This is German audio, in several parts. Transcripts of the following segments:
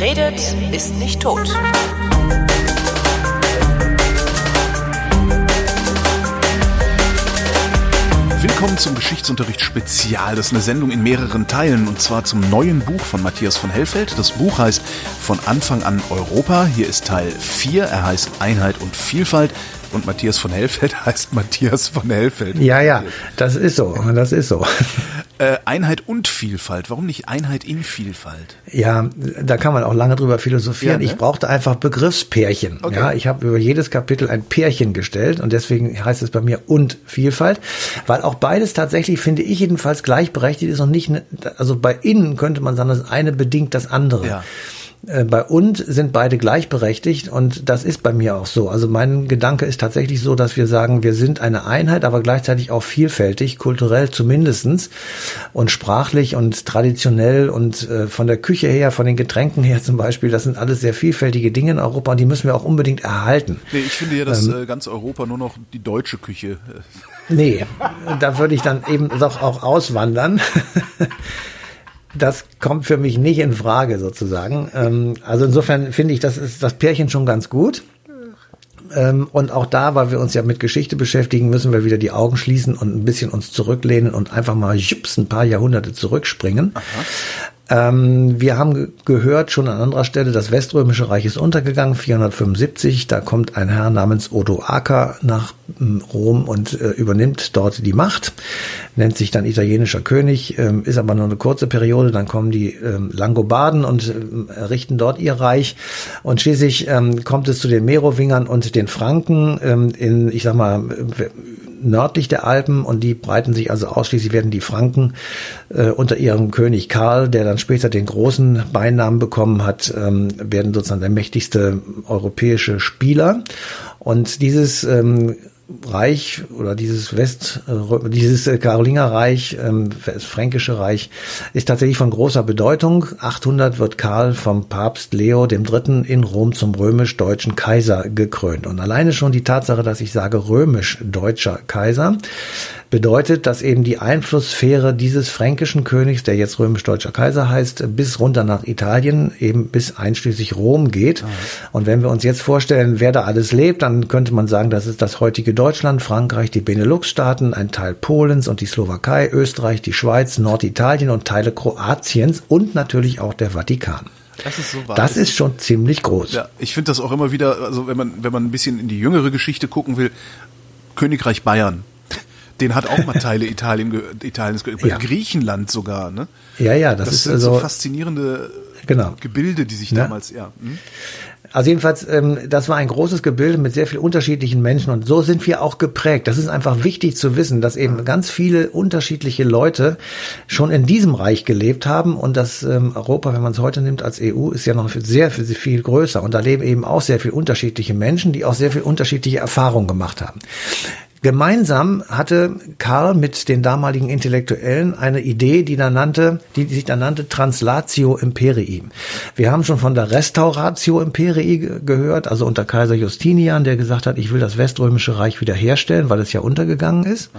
Wer redet, ist nicht tot. Willkommen zum Geschichtsunterricht Spezial. Das ist eine Sendung in mehreren Teilen und zwar zum neuen Buch von Matthias von Hellfeld. Das Buch heißt Von Anfang an Europa. Hier ist Teil 4. Er heißt Einheit und Vielfalt und Matthias von Hellfeld heißt Matthias von Hellfeld. Ja, ja, das ist so, das ist so. Äh, Einheit und Vielfalt. Warum nicht Einheit in Vielfalt? Ja, da kann man auch lange drüber philosophieren. Ja, ne? Ich brauchte einfach Begriffspärchen. Okay. Ja, ich habe über jedes Kapitel ein Pärchen gestellt und deswegen heißt es bei mir und Vielfalt, weil auch beides tatsächlich finde ich jedenfalls gleichberechtigt ist und nicht, also bei innen könnte man sagen, das eine bedingt das andere. Ja. Äh, Bei und sind beide gleichberechtigt und das ist bei mir auch so. Also mein Gedanke ist tatsächlich so, dass wir sagen, wir sind eine Einheit, aber gleichzeitig auch vielfältig, kulturell zumindestens und sprachlich und traditionell und äh, von der Küche her, von den Getränken her zum Beispiel. Das sind alles sehr vielfältige Dinge in Europa und die müssen wir auch unbedingt erhalten. Nee, ich finde ja, dass äh, ganz Europa nur noch die deutsche Küche. Nee, da würde ich dann eben doch auch auswandern. Das kommt für mich nicht in Frage sozusagen. Ähm, Also insofern finde ich, das ist das Pärchen schon ganz gut. Ähm, Und auch da, weil wir uns ja mit Geschichte beschäftigen, müssen wir wieder die Augen schließen und ein bisschen uns zurücklehnen und einfach mal jups, ein paar Jahrhunderte zurückspringen. Ähm, wir haben ge gehört schon an anderer Stelle, das Weströmische Reich ist untergegangen, 475. Da kommt ein Herr namens Odo Aker nach ähm, Rom und äh, übernimmt dort die Macht, nennt sich dann italienischer König, ähm, ist aber nur eine kurze Periode. Dann kommen die ähm, Langobarden und ähm, errichten dort ihr Reich. Und schließlich ähm, kommt es zu den Merowingern und den Franken ähm, in, ich sag mal, nördlich der Alpen und die breiten sich also ausschließlich werden die Franken äh, unter ihrem König Karl, der dann später den großen Beinamen bekommen hat, ähm, werden sozusagen der mächtigste europäische Spieler. Und dieses ähm, Reich oder dieses West, äh, dieses äh, Karolingerreich, ähm, das Fränkische Reich, ist tatsächlich von großer Bedeutung. 800 wird Karl vom Papst Leo III. in Rom zum römisch-deutschen Kaiser gekrönt. Und alleine schon die Tatsache, dass ich sage römisch-deutscher Kaiser, bedeutet, dass eben die Einflusssphäre dieses fränkischen Königs, der jetzt römisch-deutscher Kaiser heißt, bis runter nach Italien, eben bis einschließlich Rom geht. Und wenn wir uns jetzt vorstellen, wer da alles lebt, dann könnte man sagen, das ist das heutige Deutschland, Frankreich, die Benelux-Staaten, ein Teil Polens und die Slowakei, Österreich, die Schweiz, Norditalien und Teile Kroatiens und natürlich auch der Vatikan. das ist so. Das ist schon ziemlich groß. Ja, ich finde das auch immer wieder, also wenn man, wenn man ein bisschen in die jüngere Geschichte gucken will, Königreich Bayern. Den hat auch mal Teile Italien, Italiens, Ja. Griechenland sogar, ne? Ja, ja, das, Das, ist sind also so faszinierende Genau. Gebilde, die sich Ne? damals, ja. hm? Also jedenfalls, ähm, das war ein großes Gebilde mit sehr vielen unterschiedlichen Menschen und so sind wir auch geprägt. Das ist einfach wichtig zu wissen, dass eben ganz viele unterschiedliche Leute schon in diesem Reich gelebt haben und das ähm, Europa, wenn man es heute nimmt als EU, ist ja noch sehr viel, viel größer und da leben eben auch sehr viele unterschiedliche Menschen, die auch sehr viel unterschiedliche Erfahrungen gemacht haben. Gemeinsam hatte Karl mit den damaligen Intellektuellen eine Idee, die, da nannte, die sich dann nannte Translatio Imperii. Wir haben schon von der Restauratio Imperii ge- gehört, also unter Kaiser Justinian, der gesagt hat, ich will das Weströmische Reich wiederherstellen, weil es ja untergegangen ist.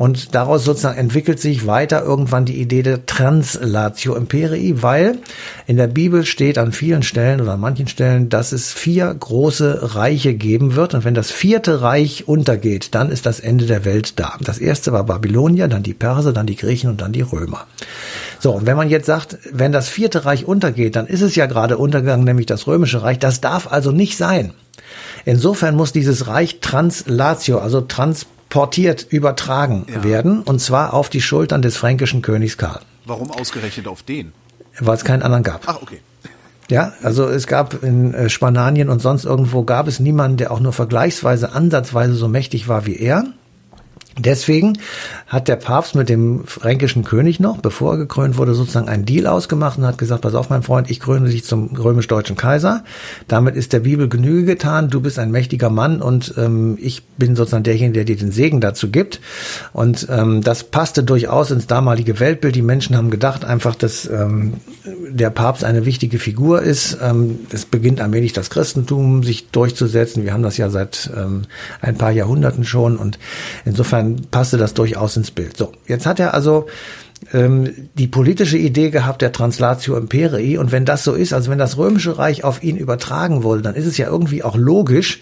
Und daraus sozusagen entwickelt sich weiter irgendwann die Idee der Translatio Imperii, weil in der Bibel steht an vielen Stellen oder an manchen Stellen, dass es vier große Reiche geben wird. Und wenn das vierte Reich untergeht, dann ist das Ende der Welt da. Das erste war Babylonier, dann die Perser, dann die Griechen und dann die Römer. So, und wenn man jetzt sagt, wenn das vierte Reich untergeht, dann ist es ja gerade untergegangen, nämlich das römische Reich. Das darf also nicht sein. Insofern muss dieses Reich Translatio, also transportiert, übertragen Ja. werden, und zwar auf die Schultern des fränkischen Königs Karl, Warum ausgerechnet auf den? weil es keinen anderen gab. Ach, okay. Ja, also es gab in äh, Spanien und sonst irgendwo gab es niemanden, der auch nur vergleichsweise, ansatzweise so mächtig war wie er. Deswegen hat der Papst mit dem fränkischen König noch, bevor er gekrönt wurde, sozusagen einen Deal ausgemacht und hat gesagt, pass auf, mein Freund, ich kröne dich zum römisch-deutschen Kaiser. Damit ist der Bibel Genüge getan. Du bist ein mächtiger Mann und ähm, ich bin sozusagen derjenige, der dir den Segen dazu gibt. Und ähm, das passte durchaus ins damalige Weltbild. Die Menschen haben gedacht einfach, dass ähm, der Papst eine wichtige Figur ist. Ähm, es beginnt allmählich das Christentum sich durchzusetzen. Wir haben das ja seit ähm, ein paar Jahrhunderten schon und insofern passte das durchaus ins Bild. So, jetzt hat er also ähm, die politische Idee gehabt der Translatio Imperii. Und wenn das so ist, also wenn das Römische Reich auf ihn übertragen wurde, dann ist es ja irgendwie auch logisch,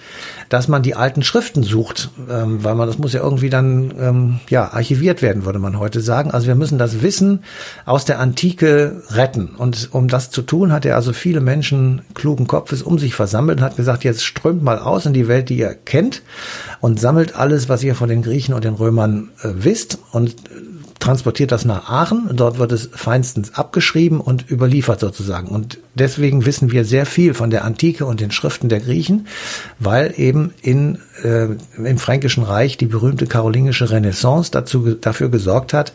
dass man die alten Schriften sucht, ähm, weil man das muss ja irgendwie dann ähm, ja archiviert werden, würde man heute sagen. Also wir müssen das Wissen aus der Antike retten. Und um das zu tun, hat er also viele Menschen klugen Kopfes um sich versammelt und hat gesagt, jetzt strömt mal aus in die Welt, die ihr kennt und sammelt alles, was ihr von den Griechen und den Römern äh, wisst und transportiert das nach Aachen. Dort wird es feinstens abgeschrieben und überliefert sozusagen. Und deswegen wissen wir sehr viel von der Antike und den Schriften der Griechen, weil eben in, äh, im Fränkischen Reich die berühmte karolingische Renaissance dazu, dafür gesorgt hat,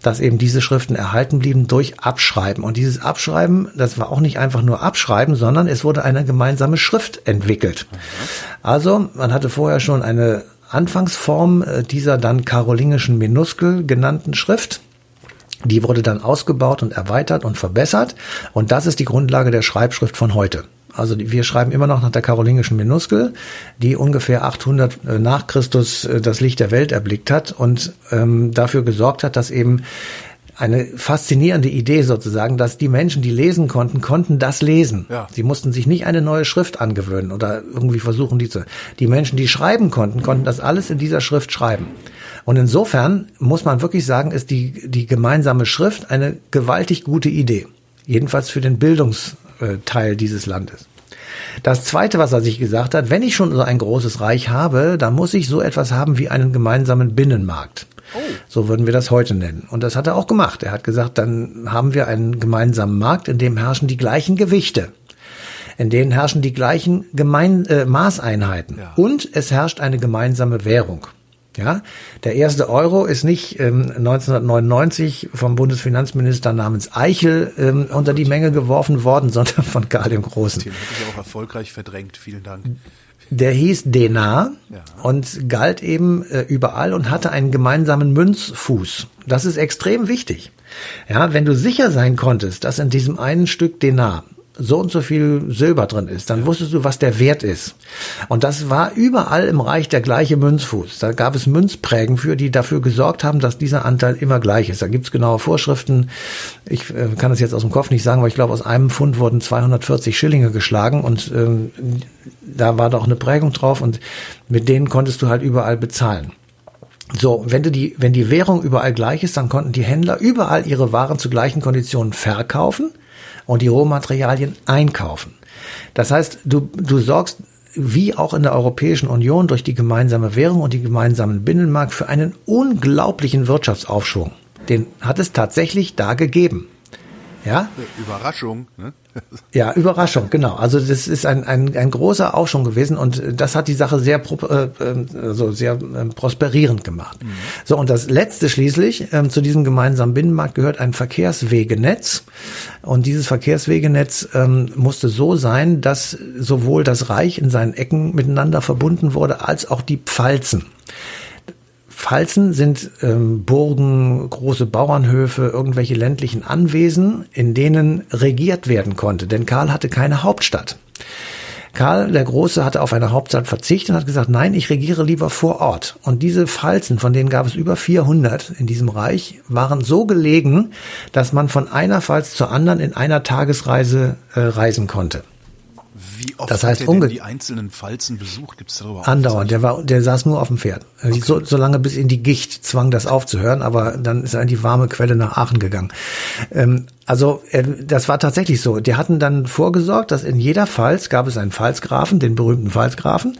dass eben diese Schriften erhalten blieben durch Abschreiben. Und dieses Abschreiben, das war auch nicht einfach nur Abschreiben, sondern es wurde eine gemeinsame Schrift entwickelt. Also man hatte vorher schon eine Anfangsform äh, dieser dann karolingischen Minuskel genannten Schrift. Die wurde dann ausgebaut und erweitert und verbessert. Und das ist die Grundlage der Schreibschrift von heute. Also wir schreiben immer noch nach der karolingischen Minuskel, die ungefähr 800 äh, nach Christus äh, das Licht der Welt erblickt hat und ähm, dafür gesorgt hat, dass eben eine faszinierende Idee sozusagen, dass die Menschen, die lesen konnten, konnten das lesen. Ja. Sie mussten sich nicht eine neue Schrift angewöhnen oder irgendwie versuchen, die zu. Die Menschen, die schreiben konnten, konnten das alles in dieser Schrift schreiben. Und insofern muss man wirklich sagen, ist die, die gemeinsame Schrift eine gewaltig gute Idee. Jedenfalls für den Bildungsteil dieses Landes. Das zweite, was er sich gesagt hat, wenn ich schon so ein großes Reich habe, dann muss ich so etwas haben wie einen gemeinsamen Binnenmarkt. Oh. So würden wir das heute nennen. Und das hat er auch gemacht. Er hat gesagt, dann haben wir einen gemeinsamen Markt, in dem herrschen die gleichen Gewichte. In denen herrschen die gleichen Gemein äh, Maßeinheiten. Ja. Und es herrscht eine gemeinsame Währung. Ja, der erste Euro ist nicht ähm, 1999 vom Bundesfinanzminister namens Eichel ähm, unter die Menge geworfen worden, sondern von Karl dem Großen. Den hätte ich auch erfolgreich verdrängt. Vielen Dank. Der hieß Denar ja. und galt eben äh, überall und hatte einen gemeinsamen Münzfuß. Das ist extrem wichtig. Ja, wenn du sicher sein konntest, dass in diesem einen Stück Denar so und so viel Silber drin ist, dann wusstest du, was der Wert ist. Und das war überall im Reich der gleiche Münzfuß. Da gab es Münzprägen für, die dafür gesorgt haben, dass dieser Anteil immer gleich ist. Da gibt's genaue Vorschriften. Ich äh, kann das jetzt aus dem Kopf nicht sagen, aber ich glaube, aus einem Pfund wurden 240 Schillinge geschlagen und ähm, da war doch eine Prägung drauf und mit denen konntest du halt überall bezahlen. So, wenn du die, wenn die Währung überall gleich ist, dann konnten die Händler überall ihre Waren zu gleichen Konditionen verkaufen und die Rohmaterialien einkaufen. Das heißt, du, du sorgst wie auch in der Europäischen Union durch die gemeinsame Währung und die gemeinsamen Binnenmarkt für einen unglaublichen Wirtschaftsaufschwung. Den hat es tatsächlich da gegeben. Ja? Überraschung. Ne? Ja, Überraschung, genau. Also das ist ein, ein, ein großer Aufschwung gewesen und das hat die Sache sehr, äh, also sehr äh, prosperierend gemacht. Mhm. So, und das letzte schließlich, äh, zu diesem gemeinsamen Binnenmarkt gehört ein Verkehrswegenetz. Und dieses Verkehrswegenetz ähm, musste so sein, dass sowohl das Reich in seinen Ecken miteinander verbunden wurde, als auch die Pfalzen. Pfalzen sind ähm, Burgen, große Bauernhöfe, irgendwelche ländlichen Anwesen, in denen regiert werden konnte. Denn Karl hatte keine Hauptstadt. Karl der Große hatte auf eine Hauptstadt verzichtet und hat gesagt, nein, ich regiere lieber vor Ort. Und diese Pfalzen, von denen gab es über 400 in diesem Reich, waren so gelegen, dass man von einer Pfalz zur anderen in einer Tagesreise äh, reisen konnte. Wie oft das heißt, hat er denn die einzelnen Falzen besucht? Gibt's darüber Andauernd. Der war, der saß nur auf dem Pferd. Okay. So, so lange bis in die Gicht zwang das aufzuhören, aber dann ist er in die warme Quelle nach Aachen gegangen. Ähm, also äh, das war tatsächlich so. Die hatten dann vorgesorgt, dass in jeder Pfalz gab es einen Pfalzgrafen, den berühmten Pfalzgrafen,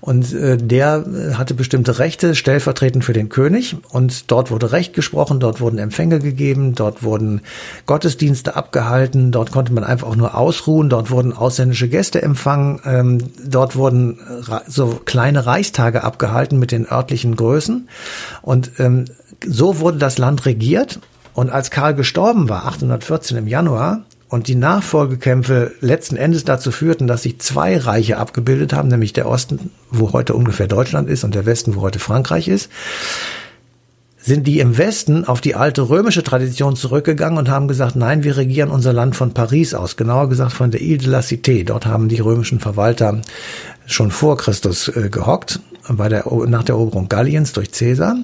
und äh, der äh, hatte bestimmte Rechte stellvertretend für den König. Und dort wurde Recht gesprochen, dort wurden Empfänge gegeben, dort wurden Gottesdienste abgehalten, dort konnte man einfach auch nur ausruhen, dort wurden ausländische Gäste empfangen, ähm, dort wurden so kleine Reichstage abgehalten mit den örtlichen Größen. Und ähm, so wurde das Land regiert und als Karl gestorben war, 814 im Januar, und die Nachfolgekämpfe letzten Endes dazu führten, dass sich zwei Reiche abgebildet haben, nämlich der Osten, wo heute ungefähr Deutschland ist, und der Westen, wo heute Frankreich ist, sind die im Westen auf die alte römische Tradition zurückgegangen und haben gesagt, nein, wir regieren unser Land von Paris aus, genauer gesagt von der Ile de la Cité. Dort haben die römischen Verwalter schon vor Christus äh, gehockt, bei der, nach der Eroberung Galliens durch Caesar.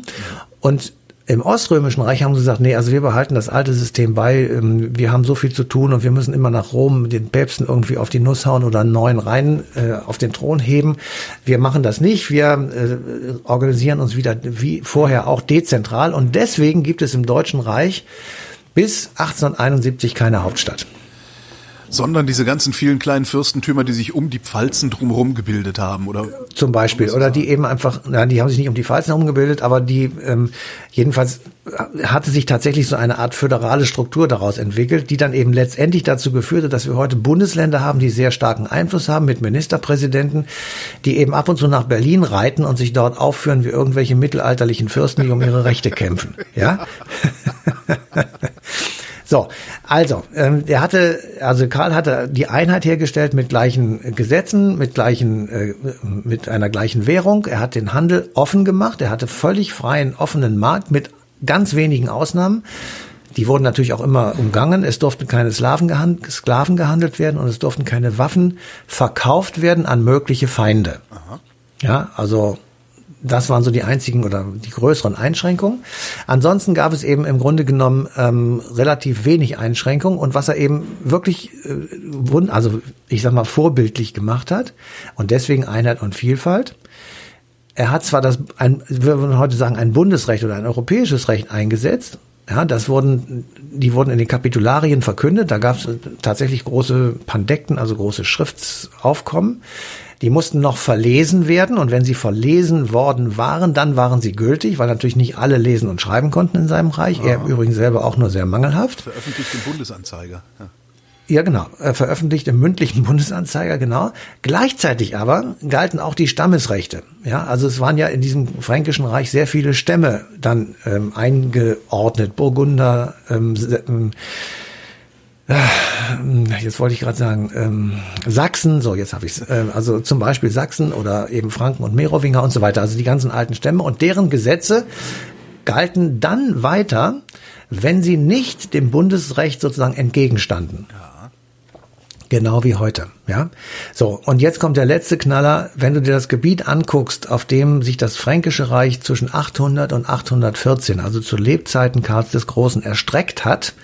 Und Im Oströmischen Reich haben sie gesagt, nee, also wir behalten das alte System bei, ähm, wir haben so viel zu tun und wir müssen immer nach Rom den Päpsten irgendwie auf die Nuss hauen oder einen neuen Rhein äh, auf den Thron heben. Wir machen das nicht, wir äh, organisieren uns wieder wie vorher auch dezentral und deswegen gibt es im Deutschen Reich bis 1871 keine Hauptstadt sondern diese ganzen vielen kleinen Fürstentümer, die sich um die Pfalzen drumherum gebildet haben, oder? Zum Beispiel, oder die eben einfach, na, die haben sich nicht um die Pfalzen herum gebildet, aber die ähm, jedenfalls äh, hatte sich tatsächlich so eine Art föderale Struktur daraus entwickelt, die dann eben letztendlich dazu geführt hat, dass wir heute Bundesländer haben, die sehr starken Einfluss haben mit Ministerpräsidenten, die eben ab und zu nach Berlin reiten und sich dort aufführen wie irgendwelche mittelalterlichen Fürsten, die um ihre Rechte kämpfen. Ja. So, also, ähm, der hatte, also Karl hatte die Einheit hergestellt mit gleichen Gesetzen, mit gleichen, äh, mit einer gleichen Währung. Er hat den Handel offen gemacht. Er hatte völlig freien, offenen Markt mit ganz wenigen Ausnahmen. Die wurden natürlich auch immer umgangen. Es durften keine Sklaven, gehand Sklaven gehandelt werden und es durften keine Waffen verkauft werden an mögliche Feinde. Aha. Ja, also das waren so die einzigen oder die größeren Einschränkungen. Ansonsten gab es eben im Grunde genommen ähm, relativ wenig Einschränkungen und was er eben wirklich, äh, also ich sag mal vorbildlich gemacht hat und deswegen Einheit und Vielfalt. Er hat zwar das, ein, wir würden heute sagen, ein Bundesrecht oder ein europäisches Recht eingesetzt. Ja, das wurden, die wurden in den Kapitularien verkündet. Da gab es tatsächlich große Pandekten, also große Schriftsaufkommen. Die mussten noch verlesen werden und wenn sie verlesen worden waren, dann waren sie gültig, weil natürlich nicht alle lesen und schreiben konnten in seinem Reich. Er übrigens selber auch nur sehr mangelhaft. Veröffentlicht im Bundesanzeiger. Ja. Ja, genau. Er veröffentlicht im mündlichen Bundesanzeiger, genau. Gleichzeitig aber galten auch die Stammesrechte. Ja, also es waren ja in diesem Fränkischen Reich sehr viele Stämme dann ähm, eingeordnet. Burgunder, ähm, ähm äh, jetzt wollte ich gerade sagen, ähm, Sachsen, so jetzt habe ich es, äh, also zum Beispiel Sachsen oder eben Franken und Merowinger und so weiter, also die ganzen alten Stämme und deren Gesetze galten dann weiter, wenn sie nicht dem Bundesrecht sozusagen entgegenstanden. Ja. Genau wie heute, ja. So, und jetzt kommt der letzte Knaller. Wenn du dir das Gebiet anguckst, auf dem sich das Fränkische Reich zwischen 800 und 814, also zu Lebzeiten Karls des Großen, erstreckt hat,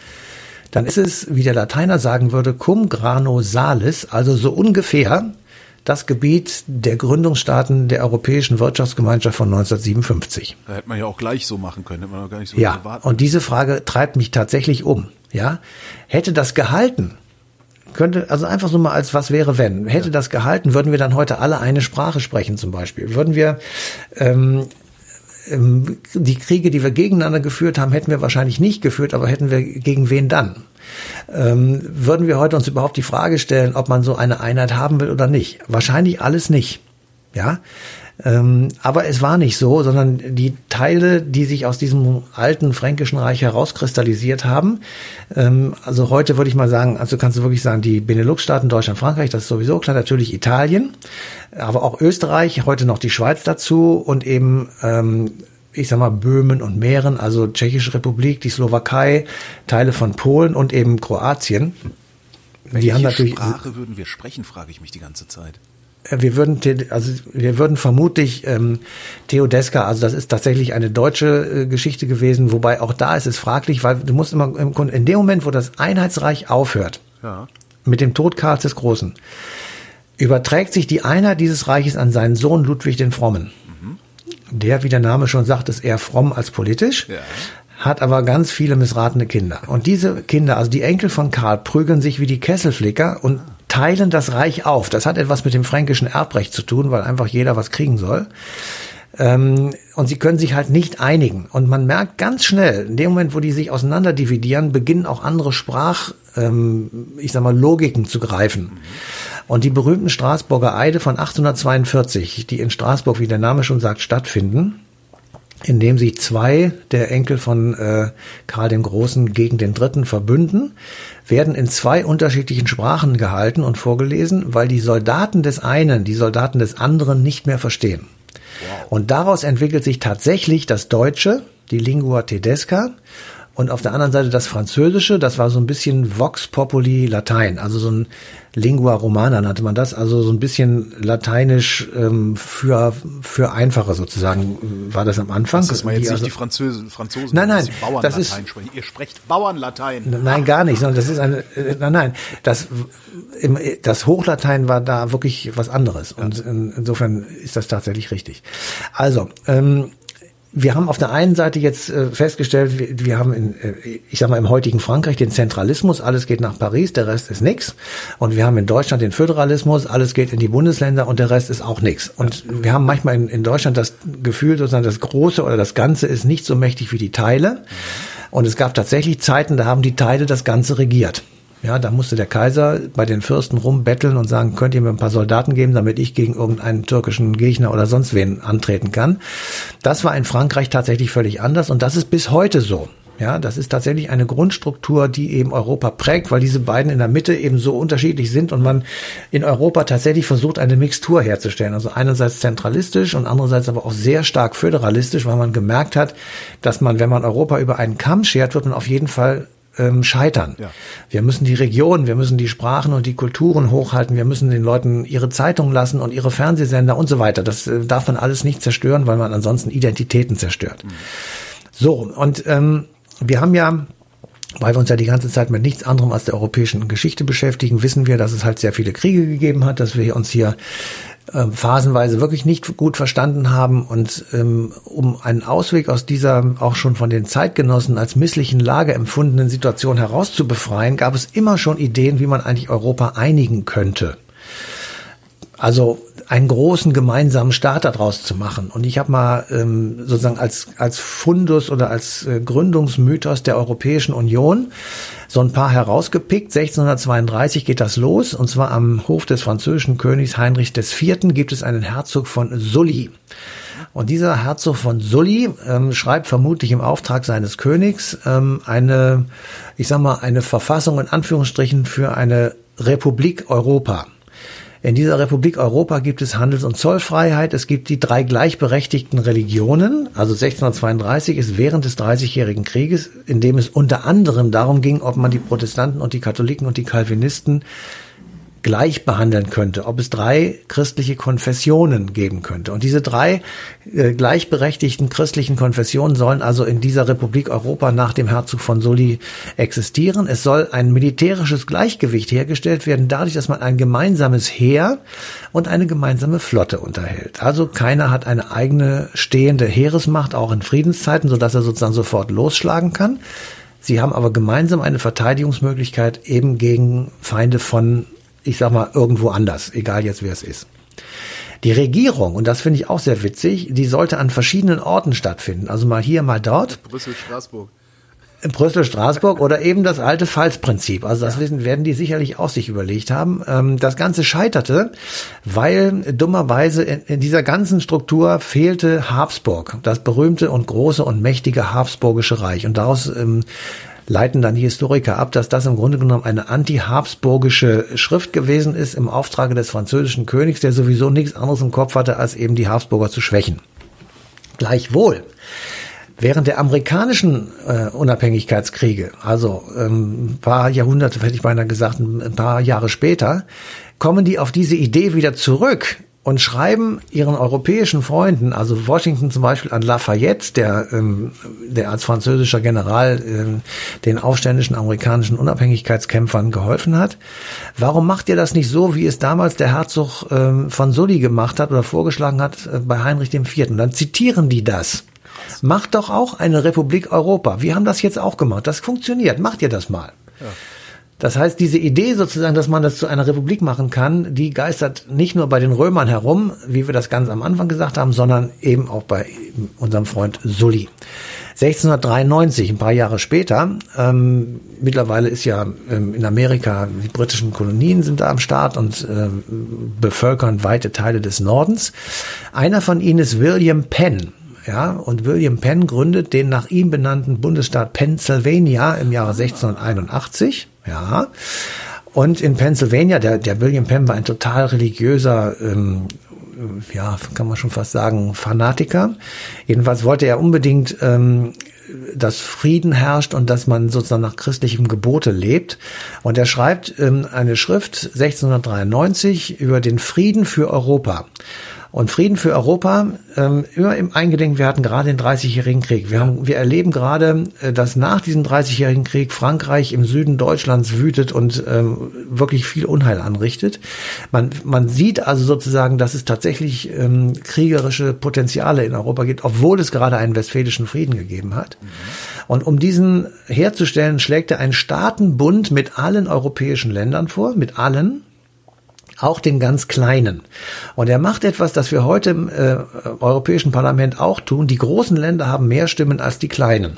dann ist es, wie der Lateiner sagen würde, cum grano salis, also so ungefähr das Gebiet der Gründungsstaaten der Europäischen Wirtschaftsgemeinschaft von 1957. Da hätte man ja auch gleich so machen können, hätte man gar nicht so Ja, und diese Frage treibt mich tatsächlich um. Ja, hätte das gehalten, könnte, also einfach so mal als was wäre wenn, hätte ja. das gehalten, würden wir dann heute alle eine Sprache sprechen zum Beispiel. Würden wir ähm, ähm, die Kriege, die wir gegeneinander geführt haben, hätten wir wahrscheinlich nicht geführt, aber hätten wir gegen wen dann? Ähm, würden wir heute uns überhaupt die Frage stellen, ob man so eine Einheit haben will oder nicht? Wahrscheinlich alles nicht. Ja, ähm, aber es war nicht so, sondern die Teile, die sich aus diesem alten fränkischen Reich herauskristallisiert haben, ähm, also heute würde ich mal sagen, also kannst du wirklich sagen, die Benelux-Staaten, Deutschland, Frankreich, das ist sowieso klar, natürlich Italien, aber auch Österreich, heute noch die Schweiz dazu und eben ähm, ich sag mal, Böhmen und Mähren, also Tschechische Republik, die Slowakei, Teile von Polen und eben Kroatien. Welche die haben natürlich, Sprache würden wir sprechen, frage ich mich die ganze Zeit. Äh, wir würden, also wir würden vermutlich ähm, Theodeska, also das ist tatsächlich eine deutsche äh, Geschichte gewesen, wobei auch da ist es fraglich, weil du musst immer im Grunde in dem Moment, wo das Einheitsreich aufhört, ja. mit dem Tod Karls des Großen, überträgt sich die Einheit dieses Reiches an seinen Sohn Ludwig den Frommen. Mhm. Der, wie der Name schon sagt, ist eher fromm als politisch. Ja hat aber ganz viele missratene Kinder. Und diese Kinder, also die Enkel von Karl, prügeln sich wie die Kesselflicker und teilen das Reich auf. Das hat etwas mit dem fränkischen Erbrecht zu tun, weil einfach jeder was kriegen soll. Ähm, und sie können sich halt nicht einigen. Und man merkt ganz schnell, in dem Moment, wo die sich auseinander dividieren, beginnen auch andere Sprach, ähm, ich sag mal, Logiken zu greifen. Und die berühmten Straßburger Eide von 842, die in Straßburg, wie der Name schon sagt, stattfinden, in dem sich zwei der Enkel von äh, Karl dem Großen gegen den Dritten verbünden, werden in zwei unterschiedlichen Sprachen gehalten und vorgelesen, weil die Soldaten des einen die Soldaten des anderen nicht mehr verstehen. Wow. Und daraus entwickelt sich tatsächlich das Deutsche, die Lingua Tedesca, Und auf der anderen Seite das Französische, das war so ein bisschen Vox Populi Latein, also so ein Lingua Romana nannte man das, also so ein bisschen lateinisch ähm, für für einfache sozusagen war das am Anfang. Das ist mal jetzt die, nicht also, die Französen, Franzosen, Nein, nein, Bauernlatein das ist- sprechen. Ihr sprecht Bauernlatein. Nein, gar nicht, sondern das ist eine, äh, nein, nein, das, im, das Hochlatein war da wirklich was anderes und in, insofern ist das tatsächlich richtig. Also, ähm, wir haben auf der einen Seite jetzt äh, festgestellt, wir, haben in, äh, ich sag mal im heutigen Frankreich den Zentralismus, alles geht nach Paris, der Rest ist nix. Und wir haben in Deutschland den Föderalismus, alles geht in die Bundesländer und der Rest ist auch nix. Und wir haben manchmal in, in Deutschland das Gefühl, sozusagen das Große oder das Ganze ist nicht so mächtig wie die Teile. Und es gab tatsächlich Zeiten, da haben die Teile das Ganze regiert. Ja, da musste der Kaiser bei den Fürsten rumbetteln und sagen, könnt ihr mir ein paar Soldaten geben, damit ich gegen irgendeinen türkischen Gegner oder sonst wen antreten kann. Das war in Frankreich tatsächlich völlig anders und das ist bis heute so. Ja, das ist tatsächlich eine Grundstruktur, die eben Europa prägt, weil diese beiden in der Mitte eben so unterschiedlich sind und man in Europa tatsächlich versucht, eine Mixtur herzustellen. Also einerseits zentralistisch und andererseits aber auch sehr stark föderalistisch, weil man gemerkt hat, dass man, wenn man Europa über einen Kamm schert, wird man auf jeden Fall ähm, scheitern. Ja. Wir müssen die Regionen, wir müssen die Sprachen und die Kulturen hochhalten, wir müssen den Leuten ihre Zeitung lassen und ihre Fernsehsender und so weiter. Das äh, darf man alles nicht zerstören, weil man ansonsten Identitäten zerstört. So, und ähm, wir haben ja weil wir uns ja die ganze Zeit mit nichts anderem als der europäischen Geschichte beschäftigen, wissen wir, dass es halt sehr viele Kriege gegeben hat, dass wir uns hier äh, phasenweise wirklich nicht gut verstanden haben und ähm, um einen Ausweg aus dieser auch schon von den Zeitgenossen als misslichen Lage empfundenen Situation herauszubefreien, gab es immer schon Ideen, wie man eigentlich Europa einigen könnte. Also einen großen gemeinsamen Staat daraus zu machen. Und ich habe mal ähm, sozusagen als, als Fundus oder als äh, Gründungsmythos der Europäischen Union so ein paar herausgepickt. 1632 geht das los und zwar am Hof des französischen Königs Heinrich IV. gibt es einen Herzog von Sully. Und dieser Herzog von Sully ähm, schreibt vermutlich im Auftrag seines Königs ähm, eine, ich sag mal, eine Verfassung in Anführungsstrichen für eine Republik Europa. In dieser Republik Europa gibt es Handels- und Zollfreiheit. Es gibt die drei gleichberechtigten Religionen. Also 1632 ist während des Dreißigjährigen Krieges, in dem es unter anderem darum ging, ob man die Protestanten und die Katholiken und die Calvinisten gleich behandeln könnte, ob es drei christliche Konfessionen geben könnte. Und diese drei äh, gleichberechtigten christlichen Konfessionen sollen also in dieser Republik Europa nach dem Herzog von Sully existieren. Es soll ein militärisches Gleichgewicht hergestellt werden, dadurch, dass man ein gemeinsames Heer und eine gemeinsame Flotte unterhält. Also keiner hat eine eigene stehende Heeresmacht, auch in Friedenszeiten, sodass er sozusagen sofort losschlagen kann. Sie haben aber gemeinsam eine Verteidigungsmöglichkeit eben gegen Feinde von ich sag mal, irgendwo anders, egal jetzt wer es ist. Die Regierung, und das finde ich auch sehr witzig, die sollte an verschiedenen Orten stattfinden. Also mal hier, mal dort. Brüssel, Straßburg. In Brüssel, Straßburg oder eben das alte Pfalzprinzip. Also das wissen, werden die sicherlich auch sich überlegt haben. Ähm, Das Ganze scheiterte, weil dummerweise in, dieser ganzen Struktur fehlte Habsburg, das berühmte und große und mächtige Habsburgische Reich. Und daraus ähm, leiten dann die Historiker ab, dass das im Grunde genommen eine anti-habsburgische Schrift gewesen ist im Auftrage des französischen Königs, der sowieso nichts anderes im Kopf hatte, als eben die Habsburger zu schwächen. Gleichwohl, während der amerikanischen äh, Unabhängigkeitskriege, also ähm, ein paar Jahrhunderte, hätte ich beinahe gesagt, ein paar Jahre später, kommen die auf diese Idee wieder zurück und schreiben ihren europäischen Freunden, also Washington zum Beispiel an Lafayette, der, ähm, der als französischer General ähm, den aufständischen amerikanischen Unabhängigkeitskämpfern geholfen hat. Warum macht ihr das nicht so, wie es damals der Herzog ähm, von Sully gemacht hat oder vorgeschlagen hat äh, bei Heinrich IV.? Dann zitieren die das. Macht doch auch eine Republik Europa. Wir haben das jetzt auch gemacht. Das funktioniert. Macht ihr das mal. Ja. Das heißt, diese Idee sozusagen, dass man das zu einer Republik machen kann, die geistert nicht nur bei den Römern herum, wie wir das ganz am Anfang gesagt haben, sondern eben auch bei unserem Freund Sully. 1693, ein paar Jahre später, ähm, mittlerweile ist ja ähm, in Amerika, die britischen Kolonien sind da am Start und ähm, bevölkern weite Teile des Nordens. Einer von ihnen ist William Penn. Ja, und William Penn gründet den nach ihm benannten Bundesstaat Pennsylvania im Jahre 1681. Ja. Und in Pennsylvania, der, der William Penn war ein total religiöser, ähm, ja, kann man schon fast sagen, Fanatiker. Jedenfalls wollte er unbedingt ähm, dass Frieden herrscht und dass man sozusagen nach christlichem Gebote lebt. Und er schreibt ähm, eine Schrift 1693 über den Frieden für Europa. Und Frieden für Europa, ähm, immer im Eingedenk, wir hatten gerade den 30-jährigen Krieg. Wir, haben, wir erleben gerade, äh, dass nach diesem 30-jährigen Krieg Frankreich im Süden Deutschlands wütet und ähm, wirklich viel Unheil anrichtet. Man, man sieht also sozusagen, dass es tatsächlich ähm, kriegerische Potenziale in Europa gibt, obwohl es gerade einen westfälischen Frieden gegeben hat. Mhm. Und um diesen herzustellen, schlägt er einen Staatenbund mit allen europäischen Ländern vor, mit allen, auch den ganz Kleinen. Und er macht etwas, das wir heute im äh, Europäischen Parlament auch tun. Die großen Länder haben mehr Stimmen als die kleinen.